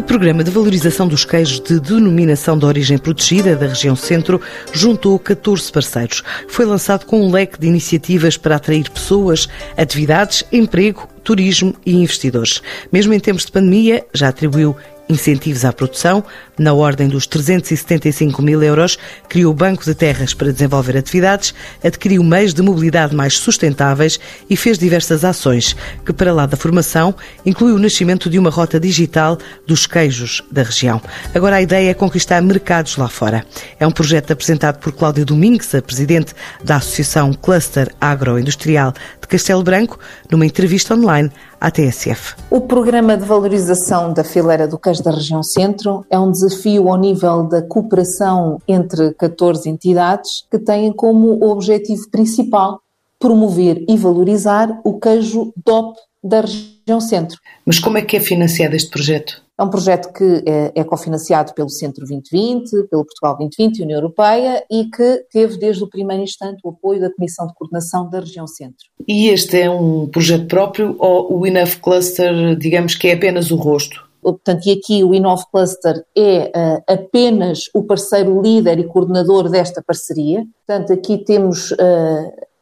O Programa de Valorização dos Queijos de Denominação de Origem Protegida da região Centro juntou 14 parceiros. Foi lançado com um leque de iniciativas para atrair pessoas, atividades, emprego, turismo e investidores. Mesmo em tempos de pandemia, já atribuiu incentivos à produção, na ordem dos 375 mil euros, criou banco de terras para desenvolver atividades, adquiriu meios de mobilidade mais sustentáveis e fez diversas ações, que, para lá da formação, inclui o nascimento de uma rota digital dos queijos da região. Agora a ideia é conquistar mercados lá fora. É um projeto apresentado por Cláudia Domingues, a presidente da Associação Cluster Agroindustrial de Castelo Branco, numa entrevista online à TSF. O programa de valorização da fileira do queijo da região centro é um desafio ao nível da cooperação entre 14 entidades que têm como objetivo principal promover e valorizar o queijo DOP da região centro. Mas como é que é financiado este projeto? É um projeto que é, é cofinanciado pelo Centro 2020, pelo Portugal 2020 e União Europeia e que teve desde o primeiro instante o apoio da Comissão de Coordenação da Região Centro. E este é um projeto próprio ou o Enough Cluster, digamos que é apenas o rosto? Portanto, e aqui o Inov Cluster é uh, apenas o parceiro líder e coordenador desta parceria. Portanto, aqui temos uh,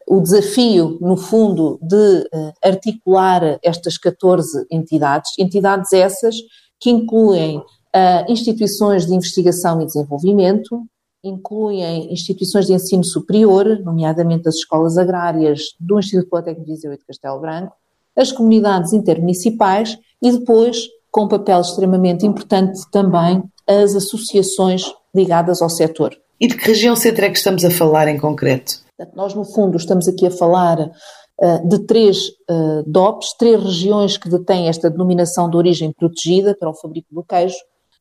o desafio, no fundo, de uh, articular estas 14 entidades, entidades essas que incluem uh, instituições de investigação e desenvolvimento, incluem instituições de ensino superior, nomeadamente as escolas agrárias do Instituto Politécnico de Viseu e de Castelo Branco, as comunidades intermunicipais e depois, com um papel extremamente importante também, as associações ligadas ao setor. E de que região centro é que estamos a falar em concreto? Nós, no fundo, estamos aqui a falar eh, de três uh, DOPs, três regiões que detêm esta denominação de origem protegida para o fabrico do queijo,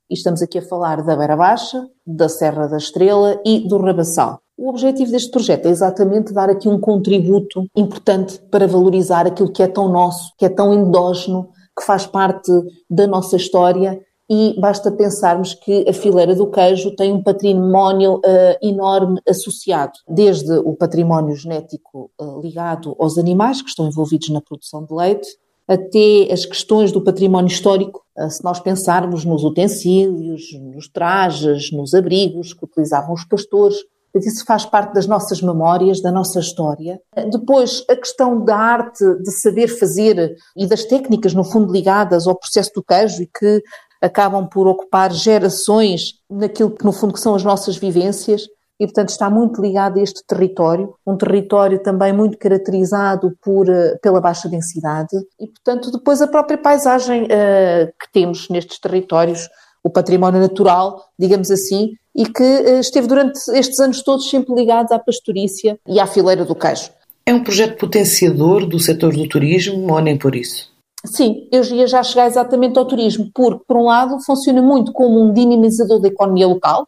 e estamos aqui a falar da Beira Baixa, da Serra da Estrela e do Rabassal. O objetivo deste projeto é exatamente dar aqui um contributo importante para valorizar aquilo que é tão nosso, que é tão endógeno, que faz parte da nossa história e basta pensarmos que a fileira do queijo tem um património uh, enorme associado, desde o património genético uh, ligado aos animais que estão envolvidos na produção de leite, até as questões do património histórico, uh, se nós pensarmos nos utensílios, nos trajes, nos abrigos que utilizavam os pastores, isso faz parte das nossas memórias, da nossa história. Depois, a questão da arte, de saber fazer e das técnicas, no fundo, ligadas ao processo do queijo e que acabam por ocupar gerações naquilo que no fundo que são as nossas vivências e portanto está muito ligado a este território, um território também muito caracterizado por, eh, pela baixa densidade e portanto depois a própria paisagem uh, que temos nestes territórios, o património natural, digamos assim, e que uh, esteve durante estes anos todos sempre ligado à pastorícia e à fileira do queijo. É um projeto potenciador do setor do turismo ou nem por isso? Sim, eu ia já chegar exatamente ao turismo, porque, por um lado, funciona muito como um dinamizador da economia local,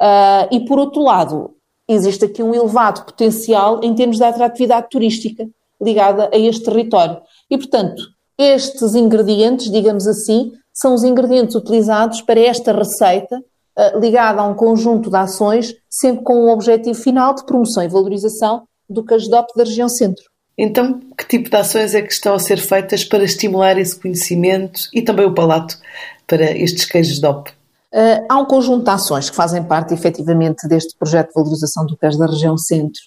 uh, e, por outro lado, existe aqui um elevado potencial em termos de atratividade turística ligada a este território. E, portanto, estes ingredientes, digamos assim, são os ingredientes utilizados para esta receita uh, ligada a um conjunto de ações, sempre com o objetivo final de promoção e valorização do casdope da região centro. Então, que tipo de ações é que estão a ser feitas para estimular esse conhecimento e também o palato para estes queijos DOP? Uh, há um conjunto de ações que fazem parte, efetivamente, deste projeto de valorização do queijo da região centro.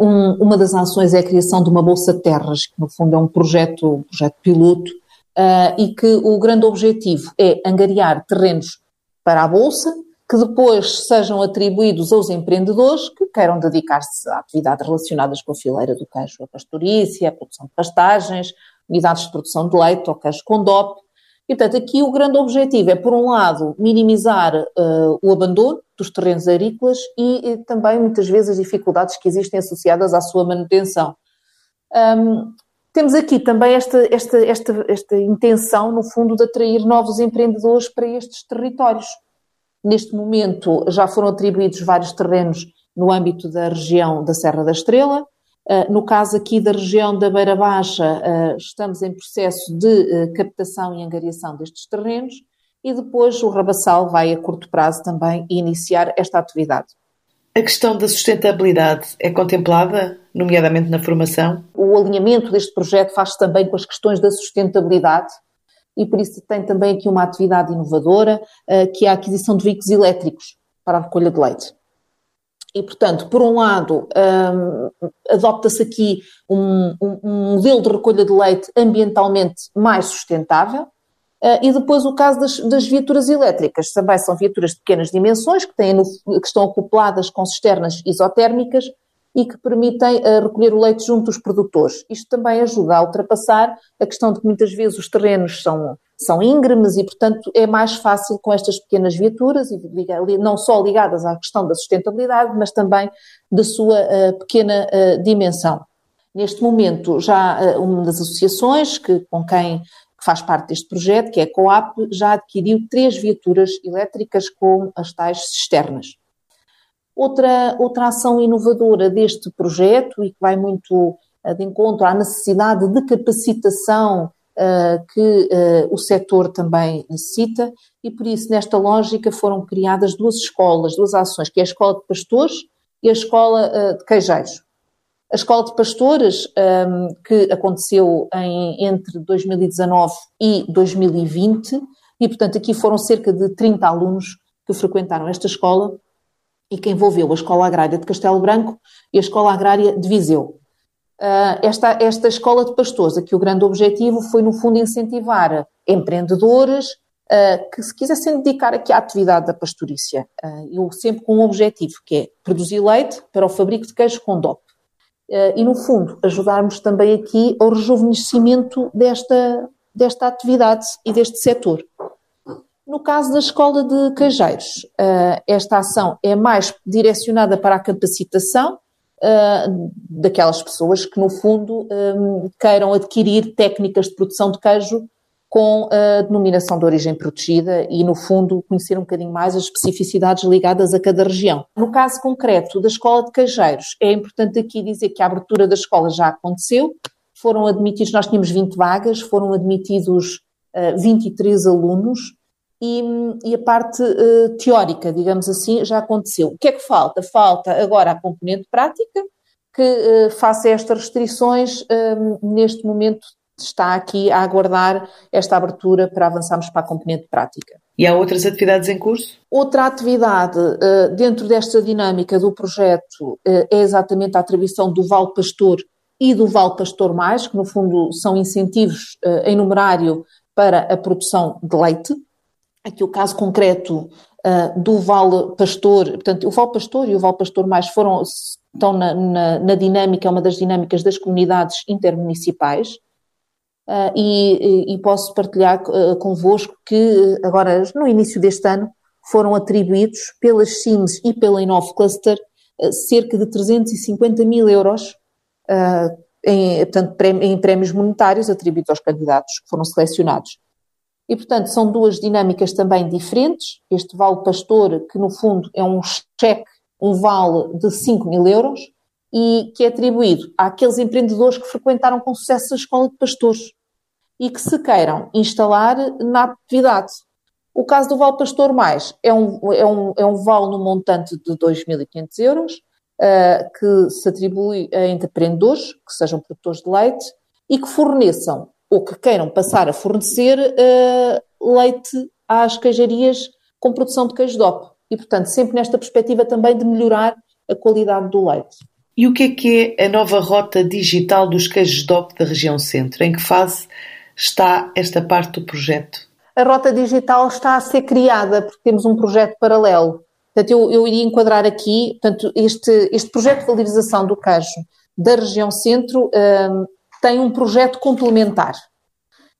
Um, uma das ações é a criação de uma Bolsa de Terras, que no fundo é um projeto, um projeto piloto, uh, e que o grande objetivo é angariar terrenos para a Bolsa, que depois sejam atribuídos aos empreendedores que queiram dedicar-se a atividades relacionadas com a fileira do queijo, a pastorícia, a produção de pastagens, unidades de produção de leite ou queijo com DOP. E, portanto, aqui o grande objetivo é, por um lado, minimizar uh, o abandono dos terrenos agrícolas e, e, também, muitas vezes, as dificuldades que existem associadas à sua manutenção. Um, temos aqui também esta, esta, esta, esta intenção, no fundo, de atrair novos empreendedores para estes territórios. Neste momento já foram atribuídos vários terrenos no âmbito da região da Serra da Estrela. Ah, no caso aqui da região da Beira Baixa, ah, estamos em processo de ah, captação e angariação destes terrenos e depois o Rabassal vai a curto prazo também iniciar esta atividade. A questão da sustentabilidade é contemplada, nomeadamente na formação? O alinhamento deste projeto faz-se também com as questões da sustentabilidade e por isso tem também aqui uma atividade inovadora, que é a aquisição de veículos elétricos para a recolha de leite. E, portanto, por um lado, um, adopta-se aqui um, um, um, modelo de recolha de leite ambientalmente mais sustentável. Uh, e depois o caso das, das, viaturas elétricas. Também são viaturas de pequenas dimensões, que, têm no, que estão acopladas com cisternas isotérmicas e que permitem uh, recolher o leite junto dos produtores. Isto também ajuda a ultrapassar a questão de que muitas vezes os terrenos são são íngremes e, portanto, é mais fácil com estas pequenas viaturas, e não só ligadas à questão da sustentabilidade, mas também da sua uh, pequena uh, dimensão. Neste momento, já uma das associações que, com quem faz parte deste projeto, que é a COAP, já adquiriu três viaturas elétricas com as tais cisternas. Outra, outra ação inovadora deste projeto e que vai muito de encontro à necessidade de capacitação uh, que uh, o setor também necessita, e por isso, nesta lógica, foram criadas duas escolas, duas ações, que é a Escola de Pastores e a Escola uh, de Queijeiros. A Escola de Pastores, um, ehm, que aconteceu em, entre 2019 e 2020, e portanto aqui foram cerca de 30 alunos que frequentaram esta escola e que envolveu a Escola Agrária de Castelo Branco e a Escola Agrária de Viseu. Uh, esta, esta escola de pastores, aqui o grande objetivo foi, no fundo, incentivar empreendedores uh, que se quisessem dedicar aqui à atividade da pastorícia. Uh, eu sempre com um objetivo, que é produzir leite para o fabrico de queijo com DOP. e, no fundo, ajudarmos também aqui ao rejuvenescimento desta, desta atividade e deste setor. No caso da escola de queijeiros, esta ação é mais direcionada para a capacitação, uh, daquelas pessoas que, no fundo, um, queiram adquirir técnicas de produção de queijo com a denominação de origem protegida e, no fundo, conhecer um bocadinho mais as especificidades ligadas a cada região. No caso concreto da Escola de Queijeiros, é importante aqui dizer que a abertura da escola já aconteceu, foram admitidos, nós tínhamos 20 vagas, foram admitidos uh, 23 alunos, e, e a parte uh, teórica, digamos assim, já aconteceu. O que é que falta? Falta agora a componente prática, que uh, face a estas restrições, uh, neste momento está aqui a aguardar esta abertura para avançarmos para a componente prática. E há outras atividades em curso? Outra atividade uh, dentro desta dinâmica do projeto é exatamente a atribuição do Val Pastor e do Val Pastor Mais, que no fundo são incentivos em numerário para a produção de leite, Aqui o caso concreto uh, do Val Pastor, portanto, o Val Pastor e o Val Pastor Mais foram, estão na, na, na dinâmica, é uma das dinâmicas das comunidades intermunicipais. Uh, e, e, posso partilhar uh, convosco que agora, no início deste ano, foram atribuídos pelas CIMS e pela Inove Cluster uh, cerca de 350 mil euros em, portanto, em prémios monetários atribuídos aos candidatos que foram selecionados. E, portanto, são duas dinâmicas também diferentes. Este vale pastor, que no fundo é um cheque, um vale de 5 mil euros, e que é atribuído àqueles empreendedores que frequentaram com sucesso a escola de pastores e que se queiram instalar na atividade. O caso do Vale Pastor Mais é um, é um, é um vale no montante de 2.500 euros, uh, que se atribui a empreendedores, que sejam produtores de leite, e que forneçam ou que queiram passar a fornecer uh, leite às queijarias com produção de queijo DOP. E, portanto, sempre nesta perspectiva também de melhorar a qualidade do leite. E o que é que é a nova rota digital dos queijos DOP da região centro? Em que fase está esta parte do projeto? A rota digital está a ser criada porque temos um projeto paralelo. Portanto, eu, eu iria enquadrar aqui, portanto, este, este projeto de valorização do queijo da região centro um, tem um projeto complementar,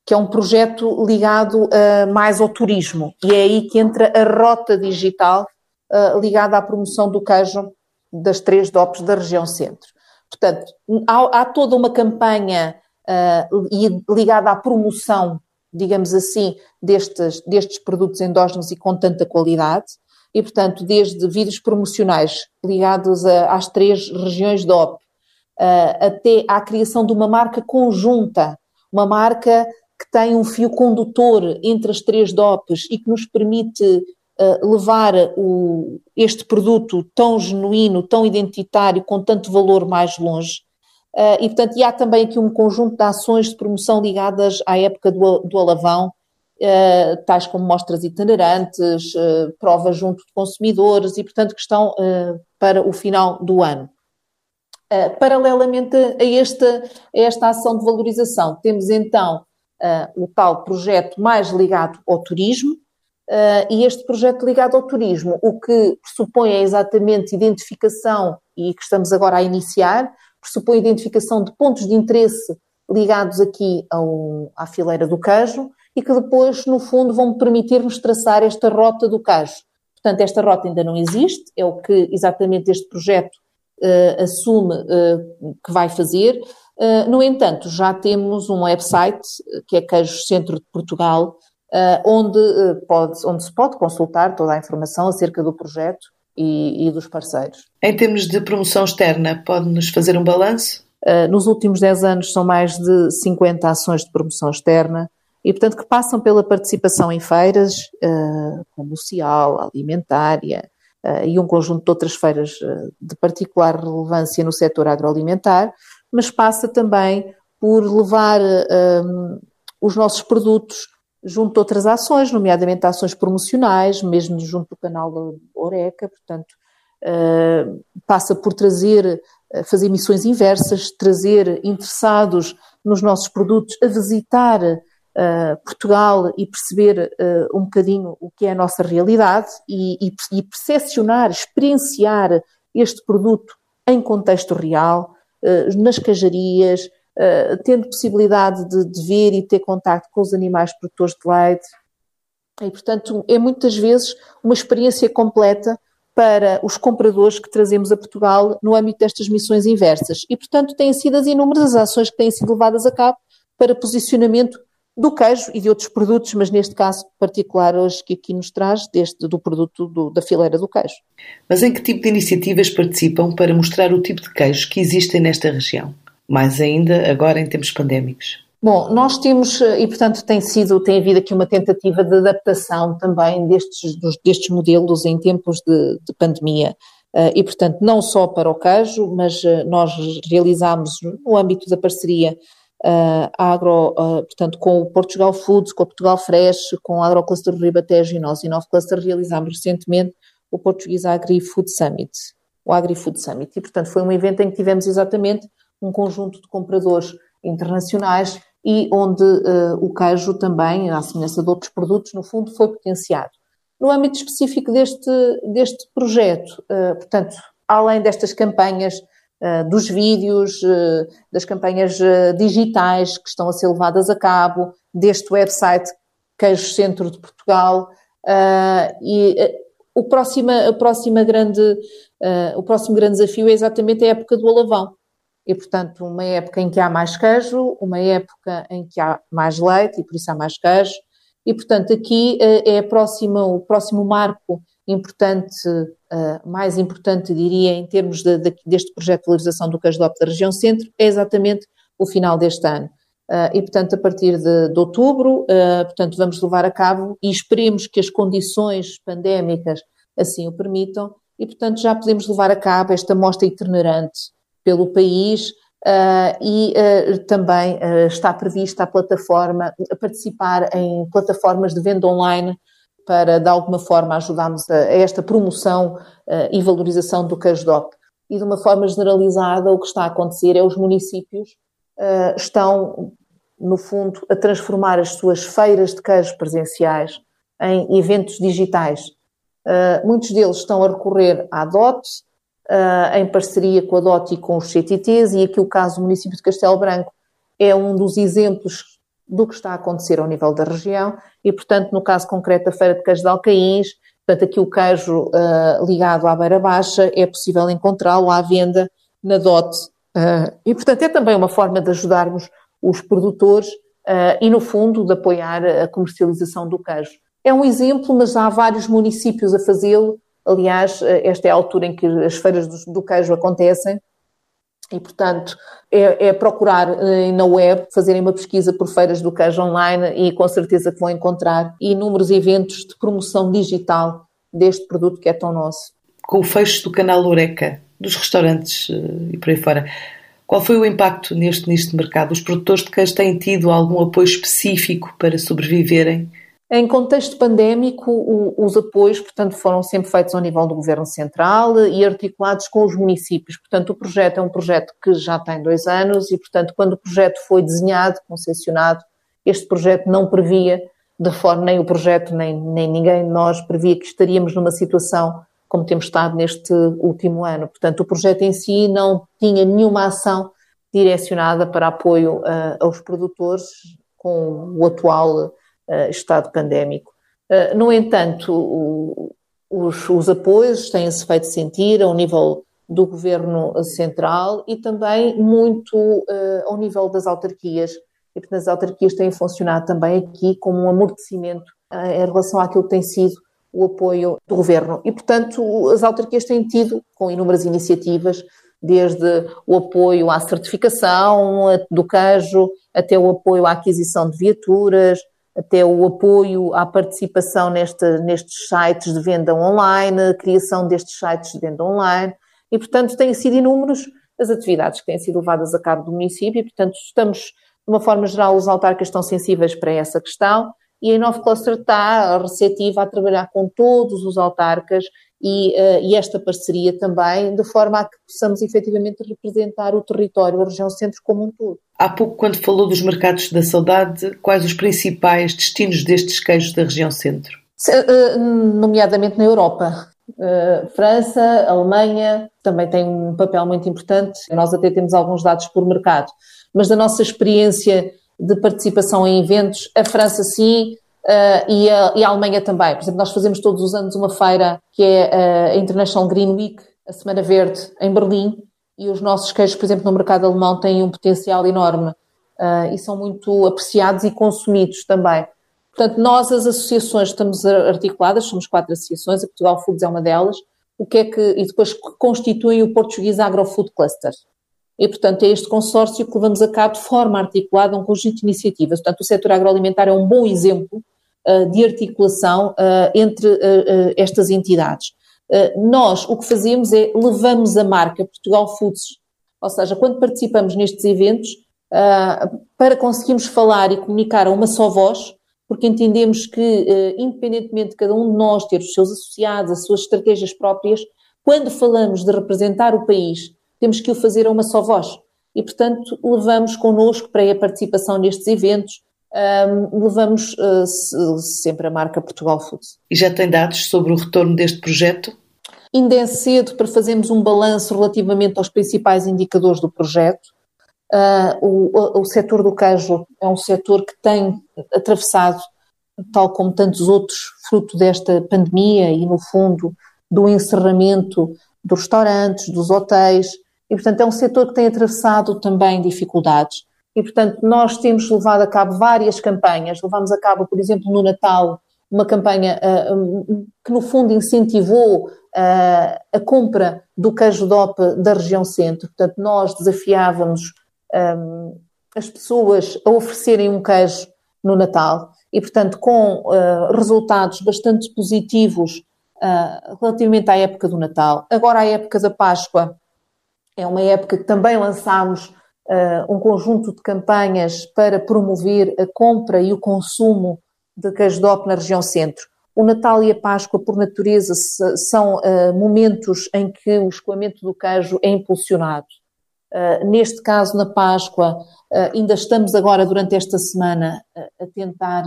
que é um projeto ligado uh, mais ao turismo. E é aí que entra a rota digital uh, ligada à promoção do queijo das três DOPs da região centro. Portanto, há, há toda uma campanha uh, ligada à promoção, digamos assim, destes, destes produtos endógenos e com tanta qualidade. E, portanto, desde vídeos promocionais ligados a, às três regiões DOP, uh, até à criação de uma marca conjunta, uma marca que tem um fio condutor entre as três DOPs e que nos permite uh, levar o, este produto tão genuíno, tão identitário, com tanto valor mais longe. Uh, e, portanto, e há também aqui um conjunto de ações de promoção ligadas à época do, do alavão, uh, tais como mostras itinerantes, provas junto de consumidores e, portanto, que estão para o final do ano. Paralelamente a esta, a esta ação de valorização, temos então o tal projeto mais ligado ao turismo, e este projeto ligado ao turismo, o que pressupõe é exatamente identificação, e que estamos agora a iniciar, pressupõe identificação de pontos de interesse ligados aqui ao, à fileira do queijo, e que depois, no fundo, vão permitir-nos traçar esta rota do cais. Portanto, esta rota ainda não existe, é o que exatamente este projeto uh, assume uh, que vai fazer. Uh, no entanto, já temos um website, que é Queijo Centro de Portugal, onde, pode, onde se pode consultar toda a informação acerca do projeto e, e dos parceiros. Em termos de promoção externa, pode-nos fazer um balanço? nos últimos 10 anos são mais de 50 ações de promoção externa, e, portanto, que passam pela participação em feiras, uh, como o CIAL, alimentária e um conjunto de outras feiras uh, de particular relevância no setor agroalimentar, mas passa também por levar os nossos produtos junto de outras ações, nomeadamente ações promocionais, mesmo junto do canal da Oreca, portanto, passa por trazer, fazer missões inversas, trazer interessados nos nossos produtos a visitar uh, Portugal e perceber uh, um bocadinho o que é a nossa realidade e, e, e percepcionar, experienciar este produto em contexto real, uh, nas cajarias, tendo possibilidade de, de, ver e ter contato com os animais produtores de leite. E, portanto, é muitas vezes uma experiência completa para os compradores que trazemos a Portugal no âmbito destas missões inversas. E, portanto, têm sido as inúmeras ações que têm sido levadas a cabo para posicionamento do queijo e de outros produtos, mas neste caso particular hoje que aqui nos traz, deste, do produto do, da fileira do queijo. Mas em que tipo de iniciativas participam para mostrar o tipo de queijos que existem nesta região? Mais ainda agora em tempos pandémicos. Bom, nós temos, e portanto tem sido, tem havido aqui uma tentativa de adaptação também destes, destes modelos em tempos de, de pandemia. Eh, e, portanto, não só para o queijo, mas eh, nós realizamos, no âmbito da parceria uh, agro, uh, portanto, com o Portugal Foods, com o Portugal Fresh, com o Agrocluster Ribatejo e nós, e Nove Cluster, realizámos recentemente o Português Agri-Food Summit, o Agri-Food Summit. E, portanto, foi um evento em que tivemos exatamente um conjunto de compradores internacionais e onde uh, o queijo também, à semelhança de outros produtos, no fundo, foi potenciado. No âmbito específico deste, deste projeto, uh, portanto, além destas campanhas dos vídeos, uh, das campanhas uh, digitais que estão a ser levadas a cabo, deste website Queijo Centro de Portugal. e o, próxima, a próxima grande, o próximo grande desafio é exatamente a época do alavão. E, portanto, uma época em que há mais queijo, uma época em que há mais leite e por isso há mais queijo. E, portanto, aqui é próxima, o próximo marco importante, uh, mais importante, diria, em termos de, de, deste projeto de valorização do queijo da região centro, é exatamente o final deste ano. Uh, e, portanto, a partir de, de outubro, uh, portanto, vamos levar a cabo e esperemos que as condições pandémicas assim o permitam e, portanto, já podemos levar a cabo esta mostra itinerante pelo país Uh, e uh, também uh, está prevista a plataforma, a participar em plataformas de venda online para, de alguma forma, ajudarmos a, a esta promoção uh, e valorização do queijo DOP. E, de uma forma generalizada, o que está a acontecer é os municípios uh, estão, no fundo, a transformar as suas feiras de queijo presenciais em eventos digitais. Uh, muitos deles estão a recorrer à DOT, em parceria com a DOT e com os CTTs, e aqui o caso do município de Castelo Branco é um dos exemplos do que está a acontecer ao nível da região e, portanto, no caso concreto da Feira de Queijo de Alcaíns, portanto, aqui o queijo uh, ligado à Beira Baixa é possível encontrá-lo à venda na DOT. Uh, e, portanto, é também uma forma de ajudarmos os produtores uh, e, no fundo, de apoiar a comercialização do queijo. É um exemplo, mas há vários municípios a fazê-lo. Aliás, esta é a altura em que as feiras do queijo acontecem e, portanto, é, é, procurar eh, na web, fazerem uma pesquisa por feiras do queijo online e com certeza que vão encontrar inúmeros eventos de promoção digital deste produto que é tão nosso. Com o fecho do canal Oreca, dos restaurantes eh, e por aí fora, qual foi o impacto neste nicho de mercado? Os produtores de queijo têm tido algum apoio específico para sobreviverem Em contexto pandémico, o, os apoios, portanto, foram sempre feitos ao nível do Governo Central e articulados com os municípios. Portanto, o projeto é um projeto que já tem dois anos e, portanto, quando o projeto foi desenhado, concepcionado, este projeto não previa, de forma, nem o projeto, nem, nem ninguém de nós previa que estaríamos numa situação como temos estado neste último ano. Portanto, o projeto em si não tinha nenhuma ação direcionada para apoio uh, aos produtores com o atual uh, estado pandémico. Uh, no entanto, o, os, os, apoios têm-se feito sentir ao nível do governo central e também muito uh, ao nível das autarquias. E, portanto, as autarquias têm funcionado também aqui como um amortecimento em relação àquilo que tem sido o apoio do governo. E, portanto, as autarquias têm tido, com inúmeras iniciativas, desde o apoio à certificação do queijo, até o apoio à aquisição de viaturas, até o apoio à participação neste, nestes sites de venda online, a criação destes sites de venda online, e, portanto, têm sido inúmeros as atividades que têm sido levadas a cabo do município, e, portanto, estamos, de uma forma geral, os autarcas estão sensíveis para essa questão, e a Inove Cluster está receptiva a trabalhar com todos os autarcas e, uh, e, esta parceria também, de forma a que possamos efetivamente representar o território, a região centro como um todo. Há pouco, quando falou dos mercados da saudade, quais os principais destinos destes queijos da região centro? Eh, nomeadamente na Europa. Uh, França, Alemanha também tem um papel muito importante. Nós até temos alguns dados por mercado, mas da nossa experiência de participação em eventos, a França sim, Uh, e, a, e, a, Alemanha também. Por exemplo, nós fazemos todos os anos uma feira que é a International Green Week, a Semana Verde, em Berlim, e os nossos queijos, por exemplo, no mercado alemão têm um potencial enorme uh, e são muito apreciados e consumidos também. Portanto, nós, as associações, estamos articuladas, somos quatro associações, a Portugal Foods é uma delas, o que é que, e depois constituem o Português Agrofood Cluster. E, portanto, é este consórcio que levamos a cabo de forma articulada um conjunto de iniciativas. Portanto, o setor agroalimentar é um bom exemplo de articulação uh, entre uh, estas entidades. nós, o que fazemos é levamos a marca Portugal Foods, ou seja, quando participamos nestes eventos, para conseguirmos falar e comunicar a uma só voz, porque entendemos que, independentemente de cada um de nós ter os seus associados, as suas estratégias próprias, quando falamos de representar o país temos que o fazer a uma só voz. E, portanto, levamos connosco para a participação nestes eventos, um, levamos uh, sempre a marca Portugal Foods. E já tem dados sobre o retorno deste projeto? Ainda é cedo para fazermos um balanço relativamente aos principais indicadores do projeto. Uh, o, o, o setor do queijo é um setor que tem atravessado, tal como tantos outros, fruto desta pandemia e, no fundo, do encerramento dos restaurantes, dos hotéis, e, portanto, é um setor que tem atravessado também dificuldades. E, portanto, nós temos levado a cabo várias campanhas. Levamos a cabo, por exemplo, no Natal, uma campanha uh, que, no fundo, incentivou uh, a compra do queijo DOP da região centro. Portanto, nós desafiávamos um, as pessoas a oferecerem um queijo no Natal e, portanto, com uh, resultados bastante positivos relativamente à época do Natal. Agora, à época da Páscoa, é uma época que também lançámos um conjunto de campanhas para promover a compra e o consumo de DOP na região centro. O Natal e a Páscoa, por natureza, são uh, momentos em que o escoamento do queijo é impulsionado. Uh, neste caso, na Páscoa, ainda estamos agora, durante esta semana, a tentar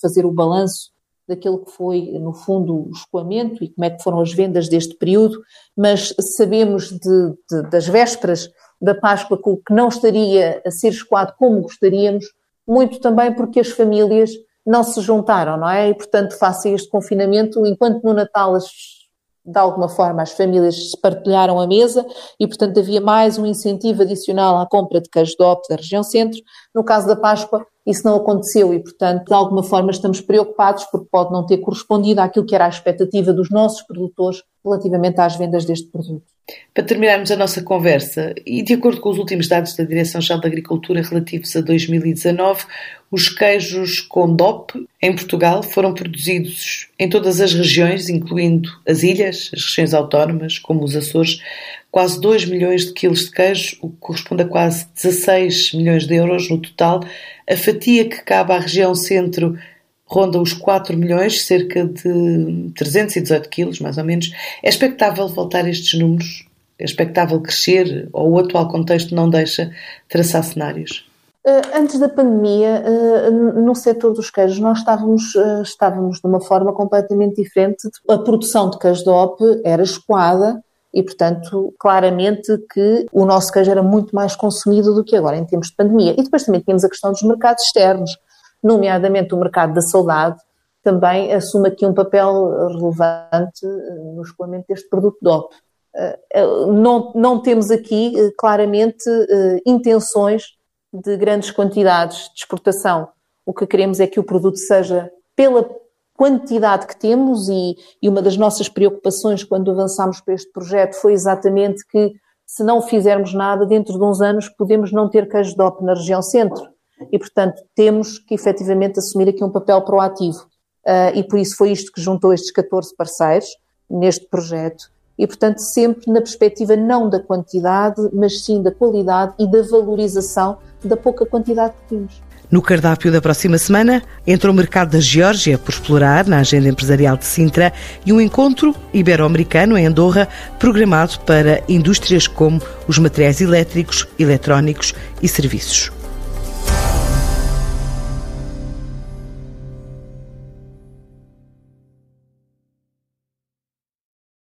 fazer o balanço daquilo que foi, no fundo, o escoamento e como é que foram as vendas deste período, mas sabemos de, de, das vésperas da Páscoa que não estaria a ser escoado como gostaríamos, muito também porque as famílias não se juntaram, não é? E, portanto, face a este confinamento, enquanto no Natal as de alguma forma as famílias se partilharam a mesa e, portanto, havia mais um incentivo adicional à compra de queijo DOP da região centro. No caso da Páscoa, isso não aconteceu e, portanto, de alguma forma estamos preocupados porque pode não ter correspondido àquilo que era a expectativa dos nossos produtores relativamente às vendas deste produto. Para terminarmos a nossa conversa, e de acordo com os últimos dados da Direção-Geral da Agricultura relativos a 2019, os queijos com DOP em Portugal foram produzidos em todas as regiões, incluindo as ilhas, as regiões autónomas, como os Açores, quase 2 milhões de quilos de queijo, o que corresponde a quase 16 milhões de euros no total. A fatia que cabe à região centro ronda os 4 milhões, cerca de 318 quilos, mais ou menos. É expectável voltar a estes números? É expectável crescer? Ou o atual contexto não deixa traçar cenários? Eh, antes da pandemia, eh, no setor dos queijos, nós estávamos, eh, estávamos de uma forma completamente diferente. A produção de queijo DOP era escoada e, portanto, claramente que o nosso queijo era muito mais consumido do que agora em tempos de pandemia. E depois também tínhamos a questão dos mercados externos, nomeadamente o mercado da saudade, também assume aqui um papel relevante no escoamento deste produto DOP. Não, não temos aqui claramente intenções de grandes quantidades de exportação. O que queremos é que o produto seja pela quantidade que temos e, e uma das nossas preocupações quando avançámos para este projeto foi exatamente que se não fizermos nada, dentro de uns anos podemos não ter queijo DOP na região centro. E, portanto, temos que efetivamente assumir aqui um papel proativo. Uh, e por isso foi isto que juntou estes 14 parceiros neste projeto e, portanto, sempre na perspectiva não da quantidade, mas sim da qualidade e da valorização da pouca quantidade que temos. No cardápio da próxima semana, entra o mercado da Geórgia por explorar na agenda empresarial de Sintra e um encontro ibero-americano em Andorra programado para indústrias como os materiais elétricos, eletrónicos e serviços.